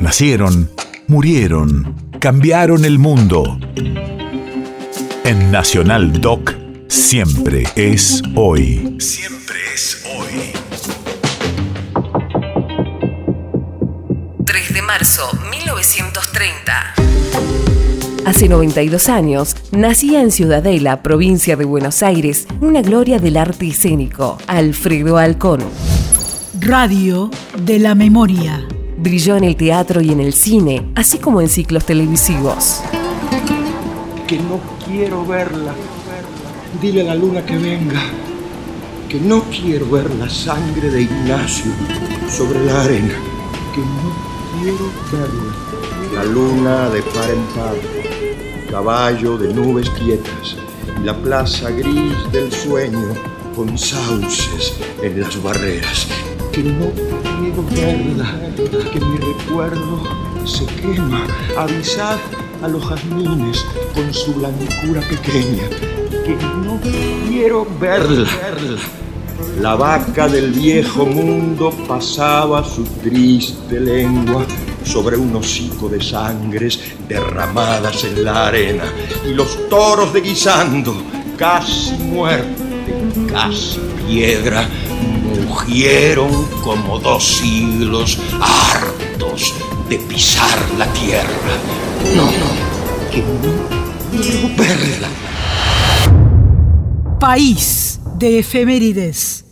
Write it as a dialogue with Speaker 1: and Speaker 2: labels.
Speaker 1: Nacieron, murieron, cambiaron el mundo. En Nacional Doc, siempre es hoy. Siempre es hoy.
Speaker 2: 3 de marzo 1930.
Speaker 3: Hace 92 años, nacía en Ciudadela, provincia de Buenos Aires, una gloria del arte escénico, Alfredo Alcón.
Speaker 4: Radio de la Memoria.
Speaker 3: Brilló en el teatro y en el cine, así como en ciclos televisivos.
Speaker 5: Que no quiero verla. Dile a la luna que venga. Que no quiero ver la sangre de Ignacio sobre la arena. Que no quiero verla. La luna de par en par. Caballo de nubes quietas. Y la plaza gris del sueño con sauces en las barreras que no quiero que mi recuerdo se quema. Avisad a los jazmines con su blancura pequeña, que no quiero verla. La vaca del viejo mundo pasaba su triste lengua sobre un hocico de sangres derramadas en la arena y los toros de guisando, casi muerte, casi piedra, mugieron como dos siglos hartos de pisar la tierra. No, no, que no quiero.
Speaker 4: País de efemérides.